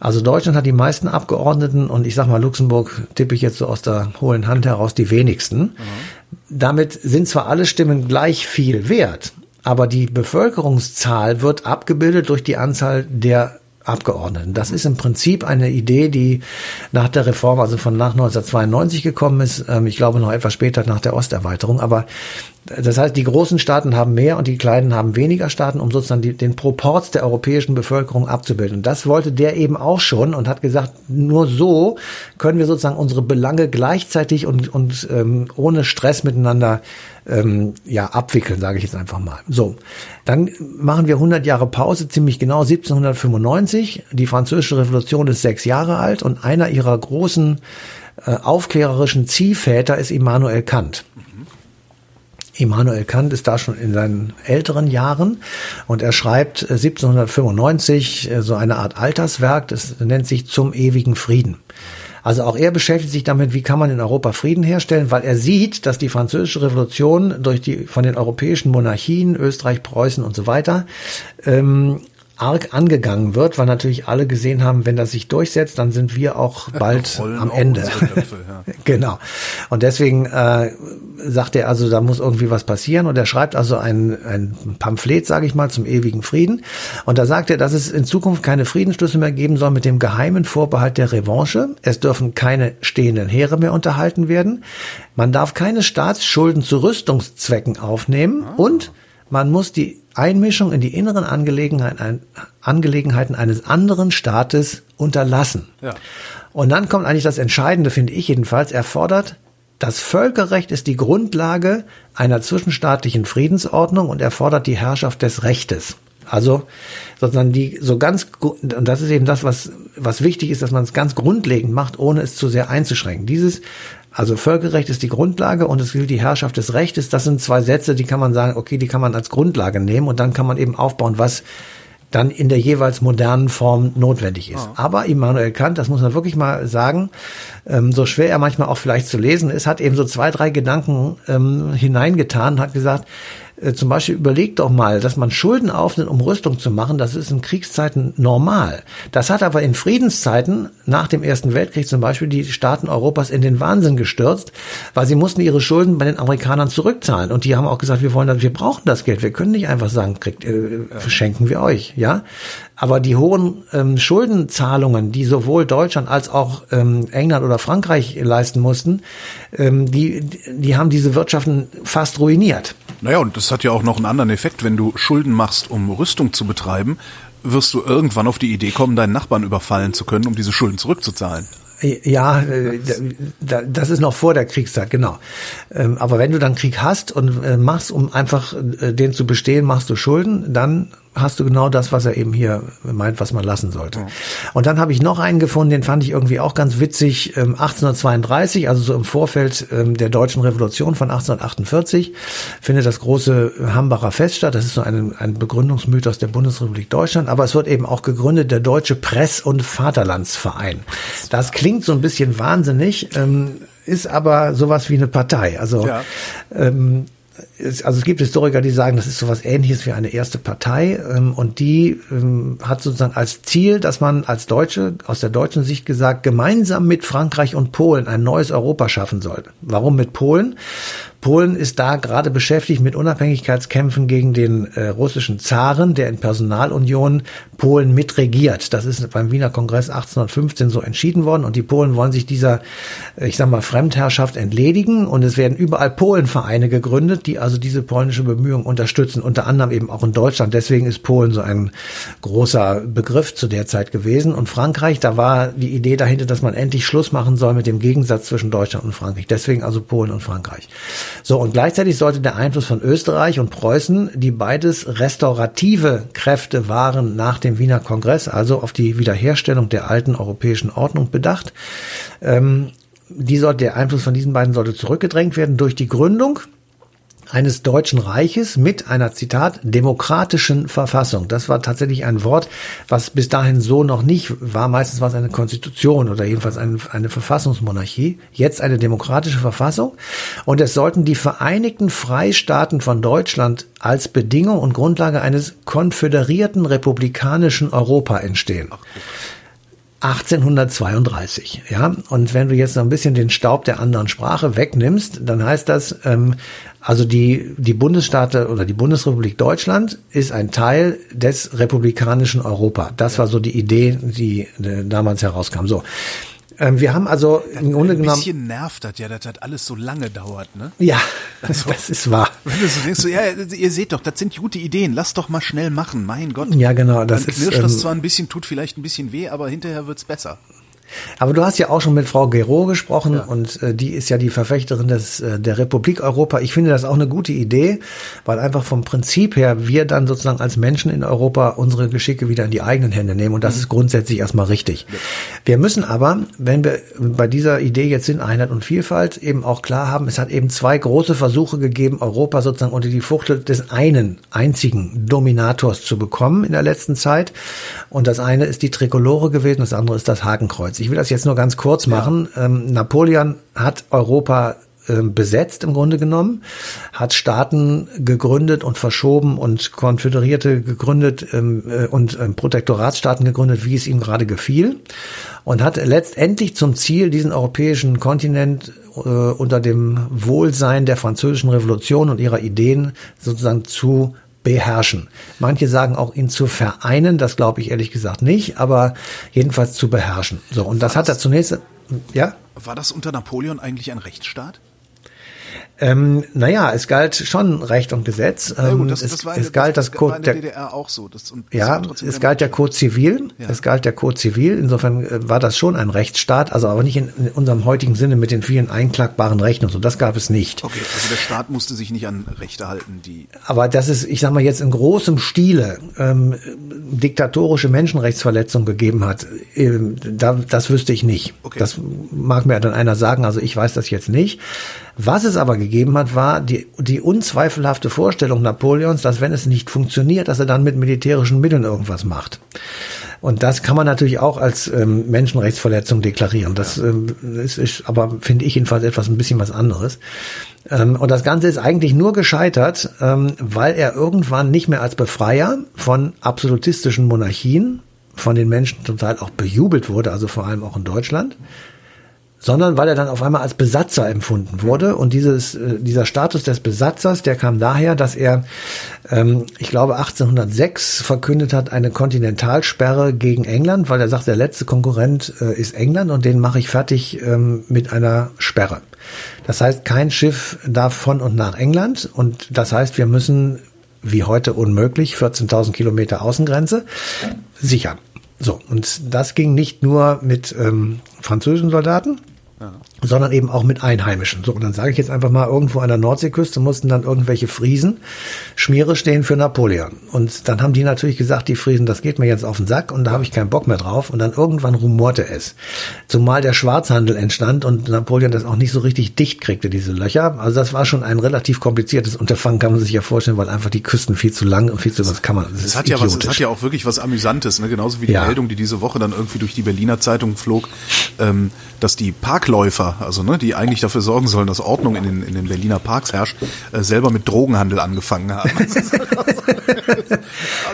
Also Deutschland hat die meisten Abgeordneten und ich sag mal Luxemburg tippe ich jetzt so aus der hohlen Hand heraus die wenigsten. Mhm. Damit sind zwar alle Stimmen gleich viel wert, aber die Bevölkerungszahl wird abgebildet durch die Anzahl der Abgeordneten. Das ist im Prinzip eine Idee, die nach der Reform, also von nach 1992 gekommen ist. Ähm, ich glaube noch etwas später nach der Osterweiterung. Aber das heißt, die großen Staaten haben mehr und die kleinen haben weniger Staaten, um sozusagen die, den Proports der europäischen Bevölkerung abzubilden. Und das wollte der eben auch schon und hat gesagt, nur so können wir sozusagen unsere Belange gleichzeitig und, und ähm, ohne Stress miteinander ähm, ja abwickeln, sage ich jetzt einfach mal. So, dann machen wir 100 Jahre Pause, ziemlich genau 1795. Die französische Revolution ist sechs Jahre alt und einer ihrer großen äh, aufklärerischen Ziehväter ist Immanuel Kant. Immanuel Kant ist da schon in seinen älteren Jahren und er schreibt 1795 äh, äh, so eine Art Alterswerk, das nennt sich Zum ewigen Frieden. Also auch er beschäftigt sich damit, wie kann man in Europa Frieden herstellen, weil er sieht, dass die französische Revolution durch die von den europäischen Monarchien, Österreich, Preußen und so weiter, ähm, arg angegangen wird, weil natürlich alle gesehen haben, wenn das sich durchsetzt, dann sind wir auch bald am Ende. Köpfe, ja. genau. Und deswegen äh, sagt er also, da muss irgendwie was passieren und er schreibt also ein, ein Pamphlet, sage ich mal, zum ewigen Frieden. Und da sagt er, dass es in Zukunft keine Friedensschlüsse mehr geben soll mit dem geheimen Vorbehalt der Revanche. Es dürfen keine stehenden Heere mehr unterhalten werden. Man darf keine Staatsschulden zu Rüstungszwecken aufnehmen ah. und man muss die Einmischung in die inneren Angelegenheiten, Angelegenheiten eines anderen Staates unterlassen. Ja. Und dann kommt eigentlich das Entscheidende, finde ich jedenfalls. Er fordert, das Völkerrecht ist die Grundlage einer zwischenstaatlichen Friedensordnung und er fordert die Herrschaft des Rechtes. Also sozusagen die so ganz und das ist eben das, was was wichtig ist, dass man es ganz grundlegend macht, ohne es zu sehr einzuschränken. Dieses also Völkerrecht ist die Grundlage und es gilt die Herrschaft des Rechtes. Das sind zwei Sätze, die kann man sagen, okay, die kann man als Grundlage nehmen und dann kann man eben aufbauen, was dann in der jeweils modernen Form notwendig ist. Oh. Aber Immanuel Kant, das muss man wirklich mal sagen, ähm, so schwer er manchmal auch vielleicht zu lesen ist, hat eben so zwei, drei Gedanken ähm, hineingetan, hat gesagt, äh, zum Beispiel überlegt doch mal, dass man Schulden aufnimmt, um Rüstung zu machen, das ist in Kriegszeiten normal. Das hat aber in Friedenszeiten, nach dem Ersten Weltkrieg zum Beispiel, die Staaten Europas in den Wahnsinn gestürzt, weil sie mussten ihre Schulden bei den Amerikanern zurückzahlen. Und die haben auch gesagt, wir wollen das, wir brauchen das Geld, wir können nicht einfach sagen, kriegt, äh, schenken wir euch, ja. Aber die hohen ähm, Schuldenzahlungen, die sowohl Deutschland als auch ähm, England oder Frankreich leisten mussten, ähm, die, die haben diese Wirtschaften fast ruiniert. Naja, und das hat ja auch noch einen anderen Effekt. Wenn du Schulden machst, um Rüstung zu betreiben, wirst du irgendwann auf die Idee kommen, deinen Nachbarn überfallen zu können, um diese Schulden zurückzuzahlen. Ja, äh, das ist noch vor der Kriegszeit, genau. Ähm, aber wenn du dann Krieg hast und äh, machst, um einfach äh, den zu bestehen, machst du Schulden, dann hast du genau das, was er eben hier meint, was man lassen sollte. Ja. Und dann habe ich noch einen gefunden, den fand ich irgendwie auch ganz witzig, 1832, ähm, also so im Vorfeld ähm, der deutschen Revolution von 1848, findet das große Hambacher Fest statt. Das ist so ein, ein Begründungsmythos der Bundesrepublik Deutschland, aber es wird eben auch gegründet der Deutsche Press- und Vaterlandsverein. Das klingt so ein bisschen wahnsinnig, ähm, ist aber sowas wie eine Partei. Also ja. ähm, also es gibt Historiker, die sagen, das ist so was ähnliches wie eine erste Partei ähm, und die ähm, hat sozusagen als Ziel, dass man als Deutsche, aus der deutschen Sicht gesagt, gemeinsam mit Frankreich und Polen ein neues Europa schaffen soll. Warum mit Polen? Polen ist da gerade beschäftigt mit Unabhängigkeitskämpfen gegen den äh, russischen Zaren, der in Personalunion Polen mitregiert. Das ist beim Wiener Kongress 1815 so entschieden worden und die Polen wollen sich dieser, ich sag mal, Fremdherrschaft entledigen und es werden überall Polenvereine gegründet, die also diese polnische Bemühung unterstützen, unter anderem eben auch in Deutschland. Deswegen ist Polen so ein großer Begriff zu der Zeit gewesen und Frankreich, da war die Idee dahinter, dass man endlich Schluss machen soll mit dem Gegensatz zwischen Deutschland und Frankreich. Deswegen also Polen und Frankreich. So, und gleichzeitig sollte der Einfluss von Österreich und Preußen, die beides restaurative Kräfte waren nach dem Wiener Kongress, also auf die Wiederherstellung der alten europäischen Ordnung bedacht, ähm, die sollte, der Einfluss von diesen beiden sollte zurückgedrängt werden durch die Gründung eines deutschen Reiches mit einer Zitat demokratischen Verfassung. Das war tatsächlich ein Wort, was bis dahin so noch nicht war. Meistens war es eine Konstitution oder jedenfalls eine, eine Verfassungsmonarchie. Jetzt eine demokratische Verfassung. Und es sollten die Vereinigten Freistaaten von Deutschland als Bedingung und Grundlage eines konföderierten republikanischen Europa entstehen. 1832, ja. Und wenn du jetzt noch ein bisschen den Staub der anderen Sprache wegnimmst, dann heißt das, ähm, also die, die Bundesstaate oder die Bundesrepublik Deutschland ist ein Teil des republikanischen Europa. Das war so die Idee, die äh, damals herauskam. So. Ähm, wir haben also im Grunde genommen. Ein bisschen nervt das ja, dass das alles so lange dauert, ne? Ja, also, das ist wahr. Wenn du so denkst, so, ja, ihr seht doch, das sind gute Ideen, lasst doch mal schnell machen, mein Gott. Ja, genau, das Dann ist. Knirscht das ähm, zwar ein bisschen, tut vielleicht ein bisschen weh, aber hinterher wird's besser. Aber du hast ja auch schon mit Frau Gero gesprochen ja. und äh, die ist ja die Verfechterin des, äh, der Republik Europa. Ich finde das auch eine gute Idee, weil einfach vom Prinzip her wir dann sozusagen als Menschen in Europa unsere Geschicke wieder in die eigenen Hände nehmen und das mhm. ist grundsätzlich erstmal richtig. Ja. Wir müssen aber, wenn wir bei dieser Idee jetzt sind, Einheit und Vielfalt, eben auch klar haben, es hat eben zwei große Versuche gegeben, Europa sozusagen unter die Fuchtel des einen einzigen Dominators zu bekommen in der letzten Zeit. Und das eine ist die Trikolore gewesen, das andere ist das Hakenkreuz. Ich will das jetzt nur ganz kurz machen. Ja. Ähm, Napoleon hat Europa ähm, besetzt im Grunde genommen, hat Staaten gegründet und verschoben und Konföderierte gegründet ähm, äh, und ähm, Protektoratsstaaten gegründet, wie es ihm gerade gefiel und hat letztendlich zum Ziel, diesen europäischen Kontinent äh, unter dem Wohlsein der französischen Revolution und ihrer Ideen sozusagen zu beherrschen. Manche sagen auch ihn zu vereinen, das glaube ich ehrlich gesagt nicht, aber jedenfalls zu beherrschen. So, und das, das hat er zunächst, ja? War das unter Napoleon eigentlich ein Rechtsstaat? Ähm, naja, es galt schon Recht und Gesetz. Ähm, ja, gut, das, es, das war, es galt das, das Code der DDR auch so. Das, ja, es galt der Code Zivil. Ja. Es galt der Code Zivil. Insofern äh, war das schon ein Rechtsstaat, also aber nicht in, in, unserem heutigen Sinne mit den vielen einklagbaren Rechten und so. Das gab es nicht. Okay, also der Staat musste sich nicht an Rechte halten, die. Aber das ist, ich sag mal jetzt in großem Stile ähm, diktatorische Menschenrechtsverletzungen gegeben hat, äh, da, das wüsste ich nicht. Okay. Das mag mir dann einer sagen. Also ich weiß das jetzt nicht. Was es aber gegeben hat, war die, die unzweifelhafte Vorstellung Napoleons, dass wenn es nicht funktioniert, dass er dann mit militärischen Mitteln irgendwas macht. Und das kann man natürlich auch als ähm, Menschenrechtsverletzung deklarieren. Das ähm, ist, ist aber, finde ich jedenfalls etwas ein bisschen was anderes. Ähm, und das Ganze ist eigentlich nur gescheitert, ähm, weil er irgendwann nicht mehr als Befreier von absolutistischen Monarchien von den Menschen zum Teil auch bejubelt wurde, also vor allem auch in Deutschland, sondern weil er dann auf einmal als Besatzer empfunden wurde. Und dieses, äh, dieser Status des Besatzers, der kam daher, dass er, ähm, ich glaube, 1806 verkündet hat, eine Kontinentalsperre gegen England, weil er sagt, der letzte Konkurrent äh, ist England und den mache ich fertig ähm, mit einer Sperre. Das heißt, kein Schiff darf von und nach England und das heißt, wir müssen, wie heute unmöglich, 14.000 Kilometer Außengrenze sichern. So, und das ging nicht nur mit ähm, französischen Soldaten, ja. Sondern eben auch mit Einheimischen. So, und dann sage ich jetzt einfach mal, irgendwo an der Nordseeküste mussten dann irgendwelche Friesen Schmiere stehen für Napoleon. Und dann haben die natürlich gesagt, die Friesen, das geht mir jetzt auf den Sack und da habe ich keinen Bock mehr drauf. Und dann irgendwann rumorte es. Zumal der Schwarzhandel entstand und Napoleon das auch nicht so richtig dicht kriegte, diese Löcher. Also das war schon ein relativ kompliziertes Unterfangen, kann man sich ja vorstellen, weil einfach die Küsten viel zu lang und viel zu, was kann man, das, das hat ja was, das hat ja auch wirklich was Amüsantes, ne? genauso wie die ja. Meldung, die diese Woche dann irgendwie durch die Berliner Zeitung flog, ähm, dass die Park Also ne, die eigentlich dafür sorgen sollen, dass Ordnung in den, in den Berliner Parks herrscht, äh, selber mit Drogenhandel angefangen haben.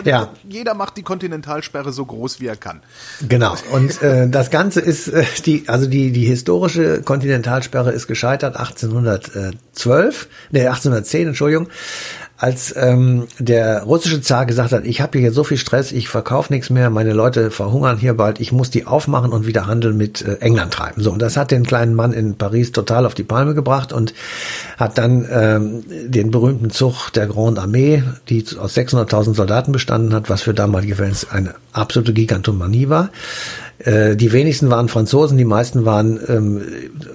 ja. Jeder macht die Kontinentalsperre so groß, wie er kann. Genau. Und äh, das Ganze ist äh, die, also die die historische Kontinentalsperre ist gescheitert 1812, ne 1810, Entschuldigung als ähm, der russische Zar gesagt hat, ich habe hier so viel Stress, ich verkaufe nichts mehr, meine Leute verhungern hier bald, ich muss die aufmachen und wieder Handel mit äh, England treiben. So, und das hat den kleinen Mann in Paris total auf die Palme gebracht und hat dann ähm, den berühmten Zug der Grande Armee, die aus 600.000 Soldaten bestanden hat, was für damalige Fans eine absolute Gigantomanie war, die wenigsten waren Franzosen, die meisten waren ähm,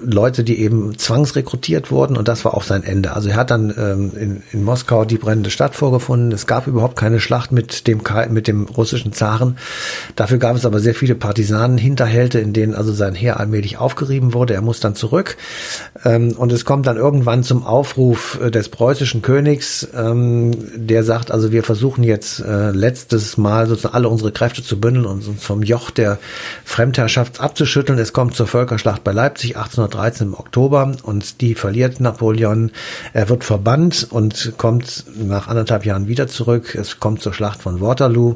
Leute, die eben zwangsrekrutiert wurden und das war auch sein Ende. Also er hat dann ähm, in, in Moskau die brennende Stadt vorgefunden. Es gab überhaupt keine Schlacht mit dem mit dem russischen Zaren. Dafür gab es aber sehr viele Partisanen-Hinterhälte, in denen also sein Heer allmählich aufgerieben wurde. Er muss dann zurück ähm, und es kommt dann irgendwann zum Aufruf äh, des preußischen Königs, ähm, der sagt, also wir versuchen jetzt äh, letztes Mal sozusagen alle unsere Kräfte zu bündeln und uns vom Joch der Fremdherrschaft abzuschütteln. Es kommt zur Völkerschlacht bei Leipzig 1813 im Oktober und die verliert Napoleon. Er wird verbannt und kommt nach anderthalb Jahren wieder zurück. Es kommt zur Schlacht von Waterloo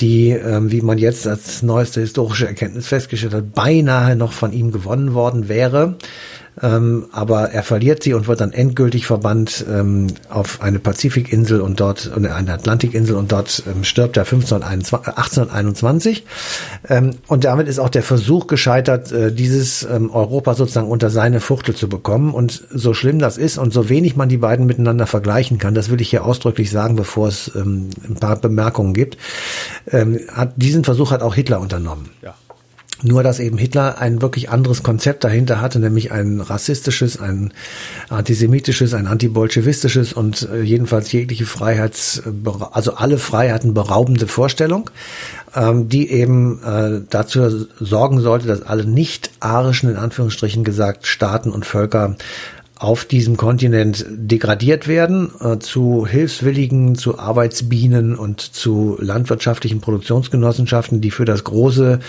die, ähm, wie man jetzt als neueste historische Erkenntnis festgestellt hat, beinahe noch von ihm gewonnen worden wäre. Ähm, aber er verliert sie und wird dann endgültig verbannt ähm, auf eine Pazifikinsel und dort, eine Atlantikinsel und dort ähm, stirbt er 1521, 1821. Ähm, und damit ist auch der Versuch gescheitert, äh, dieses ähm, Europa sozusagen unter seine Fuchtel zu bekommen. Und so schlimm das ist und so wenig man die beiden miteinander vergleichen kann, das will ich hier ausdrücklich sagen, bevor es ähm, ein paar Bemerkungen gibt, hat diesen Versuch hat auch Hitler unternommen. Ja. Nur, dass eben Hitler ein wirklich anderes Konzept dahinter hatte, nämlich ein rassistisches, ein antisemitisches, ein antibolschewistisches und äh, jedenfalls jegliche Freiheits, also alle Freiheiten beraubende Vorstellung, ähm, die eben äh, dazu sorgen sollte, dass alle nicht arischen, in Anführungsstrichen gesagt, Staaten und Völker auf diesem Kontinent degradiert werden äh, zu Hilfswilligen, zu Arbeitsbienen und zu landwirtschaftlichen Produktionsgenossenschaften, die für das große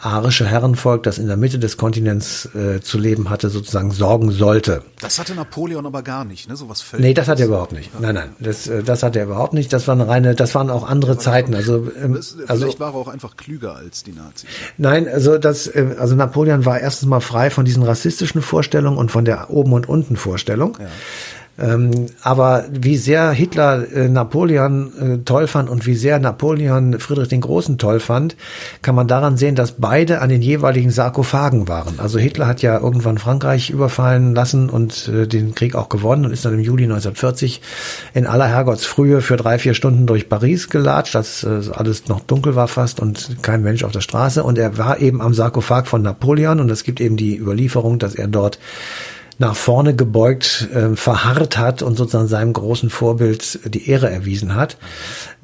arische Herrenvolk, das in der Mitte des Kontinents äh, zu leben hatte, sozusagen sorgen sollte. Das hatte Napoleon aber gar nicht, ne? Sowas völlig. Nee, das hat er überhaupt nicht. Nein, nein, das, äh, das hat er überhaupt nicht. Das waren reine, das waren auch andere Zeiten. Also, ähm, also vielleicht war er auch einfach klüger als die Nazis. Nein, also das, äh, also Napoleon war erstens mal frei von diesen rassistischen Vorstellungen und von der oben und unten Vorstellung. Ja. Ähm, aber wie sehr Hitler äh, Napoleon äh, toll fand und wie sehr Napoleon Friedrich den Großen toll fand, kann man daran sehen, dass beide an den jeweiligen Sarkophagen waren. Also Hitler hat ja irgendwann Frankreich überfallen lassen und äh, den Krieg auch gewonnen und ist dann im Juli 1940 in aller Herrgottsfrühe für drei, vier Stunden durch Paris gelatscht, dass äh, alles noch dunkel war fast und kein Mensch auf der Straße. Und er war eben am Sarkophag von Napoleon und es gibt eben die Überlieferung, dass er dort nach vorne gebeugt äh, verharrt hat und sozusagen seinem großen Vorbild die Ehre erwiesen hat.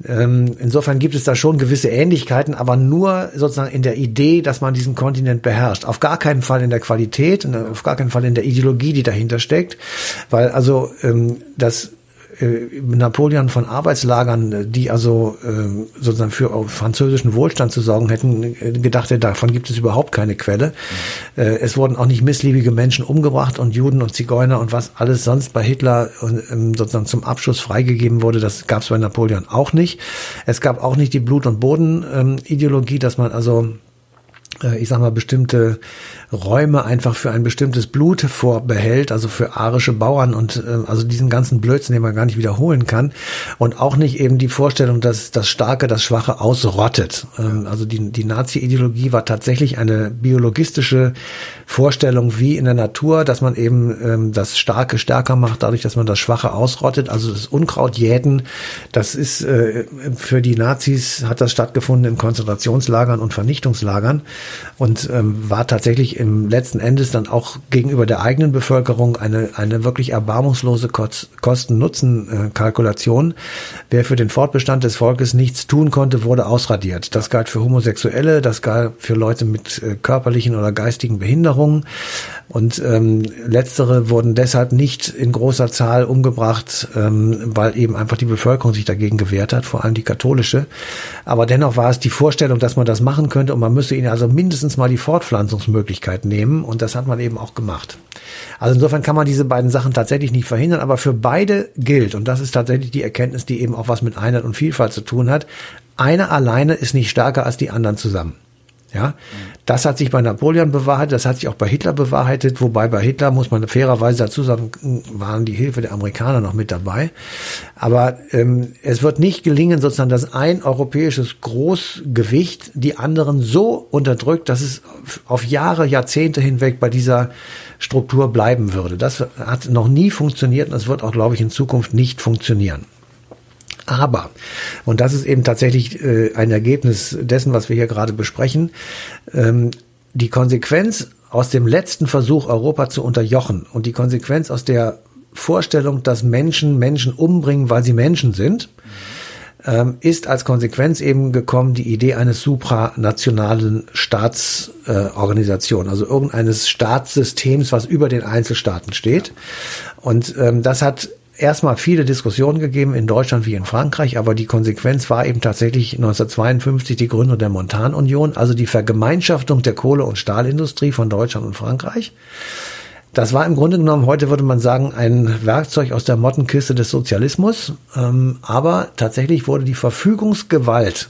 Ähm, insofern gibt es da schon gewisse Ähnlichkeiten, aber nur sozusagen in der Idee, dass man diesen Kontinent beherrscht. Auf gar keinen Fall in der Qualität und auf gar keinen Fall in der Ideologie, die dahinter steckt, weil also ähm, das äh, Napoleon von Arbeitslagern, die also äh, sozusagen für französischen Wohlstand zu sorgen hätten, äh, gedacht hätte, davon gibt es überhaupt keine Quelle. Mhm. Äh, es wurden auch nicht missliebige Menschen umgebracht und Juden und Zigeuner und was alles sonst bei Hitler ähm, sozusagen zum Abschluss freigegeben wurde, das gab es bei Napoleon auch nicht. Es gab auch nicht die Blut- und Boden-Ideologie, ähm, dass man also äh, ich sag mal, bestimmte Räume einfach für ein bestimmtes Blut vorbehält, also für arische Bauern und äh, also diesen ganzen Blödsinn, den man gar nicht wiederholen kann. Und auch nicht eben die Vorstellung, dass das Starke das Schwache ausrottet. Ähm, also die, die Nazi-Ideologie war tatsächlich eine biologistische Vorstellung wie in der Natur, dass man eben ähm, das Starke stärker macht, dadurch, dass man das Schwache ausrottet. Also das Unkraut jäten, das ist äh, für die Nazis hat das stattgefunden in Konzentrationslagern und Vernichtungslagern und ähm, war tatsächlich im letzten Endes dann auch gegenüber der eigenen Bevölkerung eine, eine wirklich erbarmungslose Kosten-Nutzen-Kalkulation. Wer für den Fortbestand des Volkes nichts tun konnte, wurde ausradiert. Das galt für Homosexuelle, das galt für Leute mit äh, körperlichen oder geistigen Behinderungen. Und ähm, letztere wurden deshalb nicht in großer Zahl umgebracht, ähm, weil eben einfach die Bevölkerung sich dagegen gewehrt hat, vor allem die katholische. Aber dennoch war es die Vorstellung, dass man das machen könnte und man müsse ihnen also mindestens mal die Fortpflanzungsmöglichkeit nehmen. Und das hat man eben auch gemacht. Also insofern kann man diese beiden Sachen tatsächlich nicht verhindern, aber für beide gilt, und das ist tatsächlich die Erkenntnis, die eben auch was mit Einheit und Vielfalt zu tun hat, eine alleine ist nicht stärker als die anderen zusammen. Ja, das hat sich bei Napoleon bewahrheitet, das hat sich auch bei Hitler bewahrheitet, wobei bei Hitler muss man fairerweise dazu sagen, waren die Hilfe der Amerikaner noch mit dabei. Aber ähm, es wird nicht gelingen, sozusagen, dass ein europäisches Großgewicht die anderen so unterdrückt, dass es auf Jahre, Jahrzehnte hinweg bei dieser Struktur bleiben würde. Das hat noch nie funktioniert und das wird auch, glaube ich, in Zukunft nicht funktionieren. Aber, und das ist eben tatsächlich äh, ein Ergebnis dessen, was wir hier gerade besprechen, ähm, die Konsequenz aus dem letzten Versuch, Europa zu unterjochen und die Konsequenz aus der Vorstellung, dass Menschen Menschen umbringen, weil sie Menschen sind, ähm, ist als Konsequenz eben gekommen die Idee eines supranationalen Staatsorganisation, äh, also irgendeines Staatssystems, was über den Einzelstaaten steht. Und ähm, das hat erstmal viele Diskussionen gegeben in Deutschland wie in Frankreich, aber die Konsequenz war eben tatsächlich 1952 die Gründung der Montanunion, also die Vergemeinschaftung der Kohle- und Stahlindustrie von Deutschland und Frankreich. Das war im Grunde genommen, heute würde man sagen, ein Werkzeug aus der Mottenkiste des Sozialismus. Ähm, aber tatsächlich wurde die Verfügungsgewalt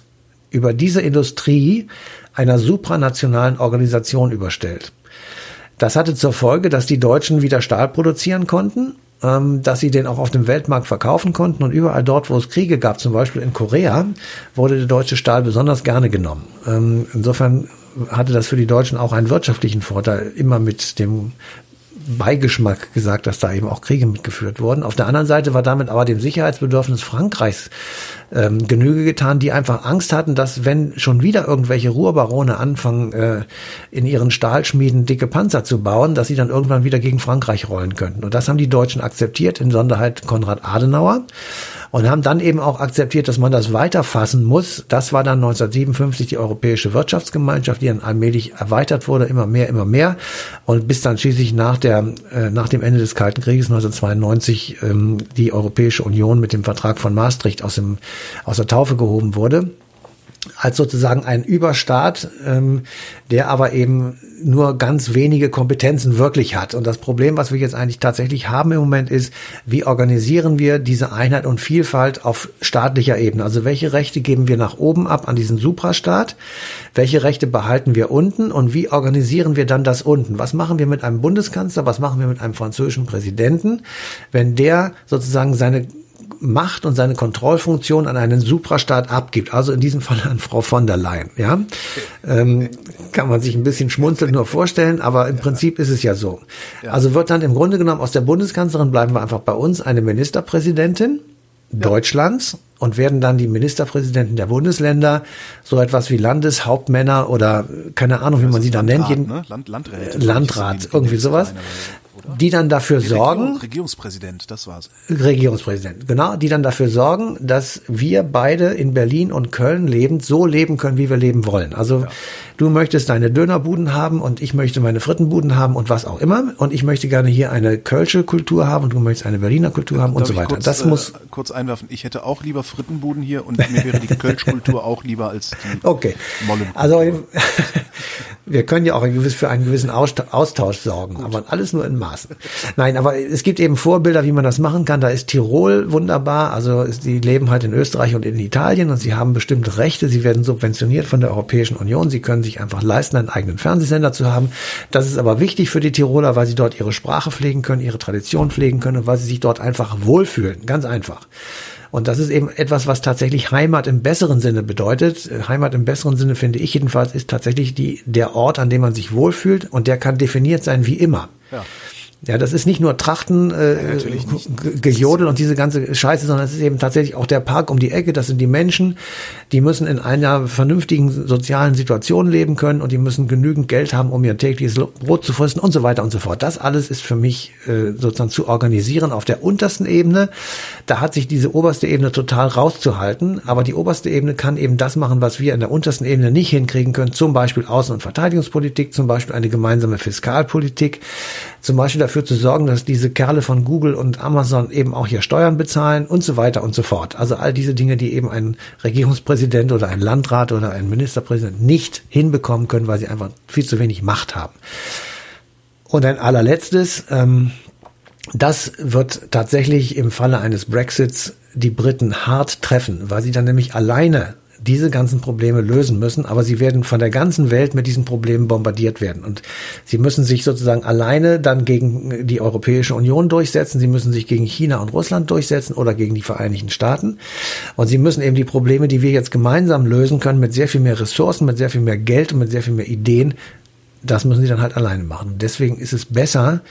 über diese Industrie einer supranationalen Organisation überstellt. Das hatte zur Folge, dass die Deutschen wieder Stahl produzieren konnten ähm, dass sie den auch auf dem Weltmarkt verkaufen konnten und überall dort, wo es Kriege gab, zum Beispiel in Korea, wurde der deutsche Stahl besonders gerne genommen. Ähm, insofern hatte das für die Deutschen auch einen wirtschaftlichen Vorteil, immer mit dem Beigeschmack gesagt, dass da eben auch Kriege mitgeführt wurden. Auf der anderen Seite war damit aber dem Sicherheitsbedürfnis Frankreichs ähm, Genüge getan, die einfach Angst hatten, dass wenn schon wieder irgendwelche Ruhrbarone anfangen, äh, in ihren Stahlschmieden dicke Panzer zu bauen, dass sie dann irgendwann wieder gegen Frankreich rollen könnten. Und das haben die Deutschen akzeptiert, in Sonderheit Konrad Adenauer und haben dann eben auch akzeptiert, dass man das weiterfassen muss. Das war dann 1957 die Europäische Wirtschaftsgemeinschaft, die dann allmählich erweitert wurde, immer mehr, immer mehr und bis dann schließlich nach der äh, nach dem Ende des Kalten Krieges 1992 ähm, die Europäische Union mit dem Vertrag von Maastricht aus dem aus der Taufe gehoben wurde als sozusagen ein Überstaat, ähm, der aber eben nur ganz wenige Kompetenzen wirklich hat. Und das Problem, was wir jetzt eigentlich tatsächlich haben im Moment, ist, wie organisieren wir diese Einheit und Vielfalt auf staatlicher Ebene? Also welche Rechte geben wir nach oben ab an diesen Suprastaat? Welche Rechte behalten wir unten? Und wie organisieren wir dann das unten? Was machen wir mit einem Bundeskanzler? Was machen wir mit einem französischen Präsidenten, wenn der sozusagen seine Macht und seine Kontrollfunktion an einen Suprastaat abgibt, also in diesem Fall an Frau von der Leyen. Ja, ähm, kann man sich ein bisschen schmunzeln nur vorstellen, aber im Prinzip ist es ja so. Also wird dann im Grunde genommen aus der Bundeskanzlerin bleiben wir einfach bei uns eine Ministerpräsidentin Deutschlands und werden dann die Ministerpräsidenten der Bundesländer so etwas wie Landeshauptmänner oder keine Ahnung, wie man sie da nennt. Ne? Land, Landrat, Landrat irgendwie sowas die dann dafür die sorgen. Regierung, Regierungspräsident, das war's. Regierungspräsident, genau, die dann dafür sorgen, dass wir beide in Berlin und Köln lebend so leben können, wie wir leben wollen. Also ja. Du möchtest deine Dönerbuden haben und ich möchte meine Frittenbuden haben und was auch immer. Und ich möchte gerne hier eine Kölsche Kultur haben und du möchtest eine Berliner Kultur haben Darf und so weiter. Kurz, das äh, muss kurz einwerfen. Ich hätte auch lieber Frittenbuden hier und mir wäre die Kölsch-Kultur auch lieber als die Okay. Also wir können ja auch für einen gewissen Austausch sorgen, Gut. aber alles nur in Maßen. Nein, aber es gibt eben Vorbilder, wie man das machen kann. Da ist Tirol wunderbar. Also sie leben halt in Österreich und in Italien und sie haben bestimmte Rechte. Sie werden subventioniert von der Europäischen Union. Sie können sich einfach leisten, einen eigenen Fernsehsender zu haben. Das ist aber wichtig für die Tiroler, weil sie dort ihre Sprache pflegen können, ihre Tradition pflegen können und weil sie sich dort einfach wohlfühlen. Ganz einfach. Und das ist eben etwas, was tatsächlich Heimat im besseren Sinne bedeutet. Heimat im besseren Sinne finde ich jedenfalls ist tatsächlich die, der Ort, an dem man sich wohlfühlt und der kann definiert sein wie immer. Ja. Ja, das ist nicht nur Trachten, äh, ja, Gejodel und diese ganze Scheiße, sondern es ist eben tatsächlich auch der Park um die Ecke. Das sind die Menschen, die müssen in einer vernünftigen sozialen Situation leben können und die müssen genügend Geld haben, um ihr tägliches Brot zu fristen und so weiter und so fort. Das alles ist für mich äh, sozusagen zu organisieren auf der untersten Ebene. Da hat sich diese oberste Ebene total rauszuhalten, aber die oberste Ebene kann eben das machen, was wir in der untersten Ebene nicht hinkriegen können, zum Beispiel Außen- und Verteidigungspolitik, zum Beispiel eine gemeinsame Fiskalpolitik, zum Beispiel dafür zu sorgen, dass diese Kerle von Google und Amazon eben auch hier Steuern bezahlen und so weiter und so fort. Also all diese Dinge, die eben ein Regierungspräsident oder ein Landrat oder ein Ministerpräsident nicht hinbekommen können, weil sie einfach viel zu wenig Macht haben. Und ein allerletztes, ähm, das wird tatsächlich im Falle eines Brexits die Briten hart treffen, weil sie dann nämlich alleine diese ganzen Probleme lösen müssen, aber sie werden von der ganzen Welt mit diesen Problemen bombardiert werden. Und sie müssen sich sozusagen alleine dann gegen die Europäische Union durchsetzen, sie müssen sich gegen China und Russland durchsetzen oder gegen die Vereinigten Staaten. Und sie müssen eben die Probleme, die wir jetzt gemeinsam lösen können, mit sehr viel mehr Ressourcen, mit sehr viel mehr Geld und mit sehr viel mehr Ideen, das müssen sie dann halt alleine machen. Deswegen ist es besser,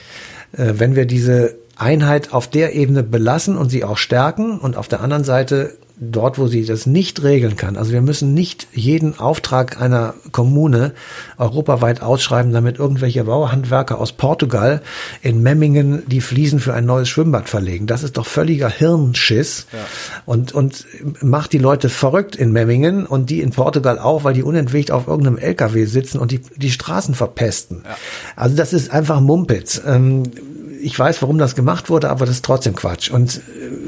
äh, wenn wir diese Einheit auf der Ebene belassen und sie auch stärken und auf der anderen Seite dort, wo sie das nicht regeln kann. Also wir müssen nicht jeden Auftrag einer Kommune europaweit ausschreiben, damit irgendwelche Bauhandwerker aus Portugal in Memmingen die Fliesen für ein neues Schwimmbad verlegen. Das ist doch völliger Hirnschiss ja. und, und macht die Leute verrückt in Memmingen und die in Portugal auch, weil die unentwegt auf irgendeinem LKW sitzen und die, die Straßen verpesten. Ja. Also das ist einfach Mumpitz. Ähm, ich weiß, warum das gemacht wurde, aber das ist trotzdem Quatsch. Und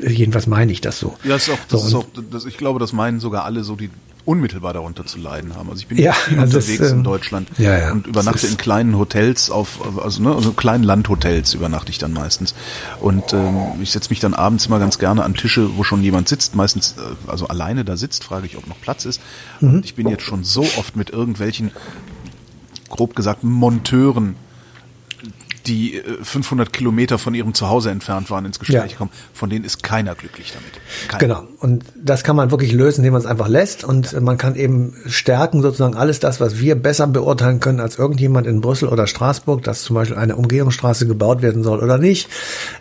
äh, jedenfalls meine ich das so. Ja, das ist auch, das so, ist auch das, ich glaube, das meinen sogar alle so, die unmittelbar darunter zu leiden haben. Also ich bin ja, viel unterwegs ist, in ähm, Deutschland ja, ja, und übernachte in kleinen Hotels auf, also, ne, also kleinen Landhotels übernachte ich dann meistens. Und ähm, ich setze mich dann abends immer ganz gerne an Tische, wo schon jemand sitzt, meistens äh, also alleine da sitzt, frage ich, ob noch Platz ist. Mhm. Und ich bin jetzt schon so oft mit irgendwelchen grob gesagt Monteuren die 500 äh, Kilometer von ihrem Zuhause entfernt waren, ins Gespräch ja. kommen. Von denen ist keiner glücklich damit. Keiner. Genau. Und das kann man wirklich lösen, indem man es einfach lässt. Und man kann eben stärken sozusagen alles das, was wir besser beurteilen können als irgendjemand in Brüssel oder Straßburg, dass zum Beispiel eine Umgehungsstraße gebaut werden soll oder nicht,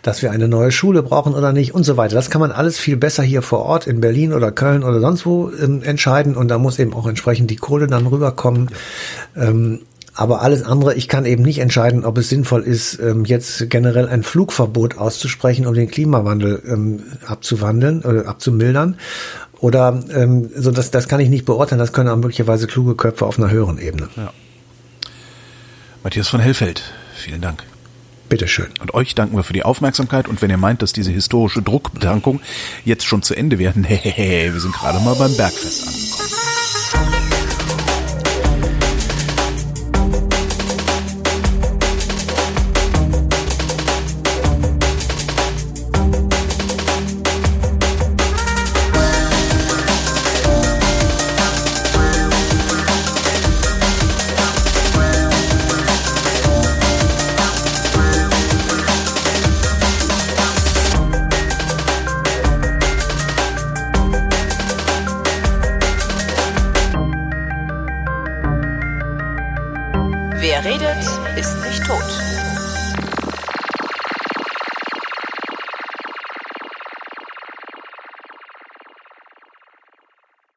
dass wir eine neue Schule brauchen oder nicht und so weiter. Das kann man alles viel besser hier vor Ort in Berlin oder Köln oder sonst wo ähm, entscheiden. Und da muss eben auch entsprechend die Kohle dann rüberkommen. Ähm, aber alles andere, ich kann eben nicht entscheiden, ob es sinnvoll ist, ähm, jetzt generell ein Flugverbot auszusprechen, um den Klimawandel ähm, abzuwandeln oder abzumildern. Oder ähm, so das, das kann ich nicht beurteilen, das können auch möglicherweise kluge Köpfe auf einer höheren Ebene. Ja. Matthias von Hellfeld, vielen Dank. Bitteschön. Und euch danken wir für die Aufmerksamkeit. Und wenn ihr meint, dass diese historische Druckbetankung jetzt schon zu Ende werden, hey, wir sind gerade mal beim Bergfest angekommen.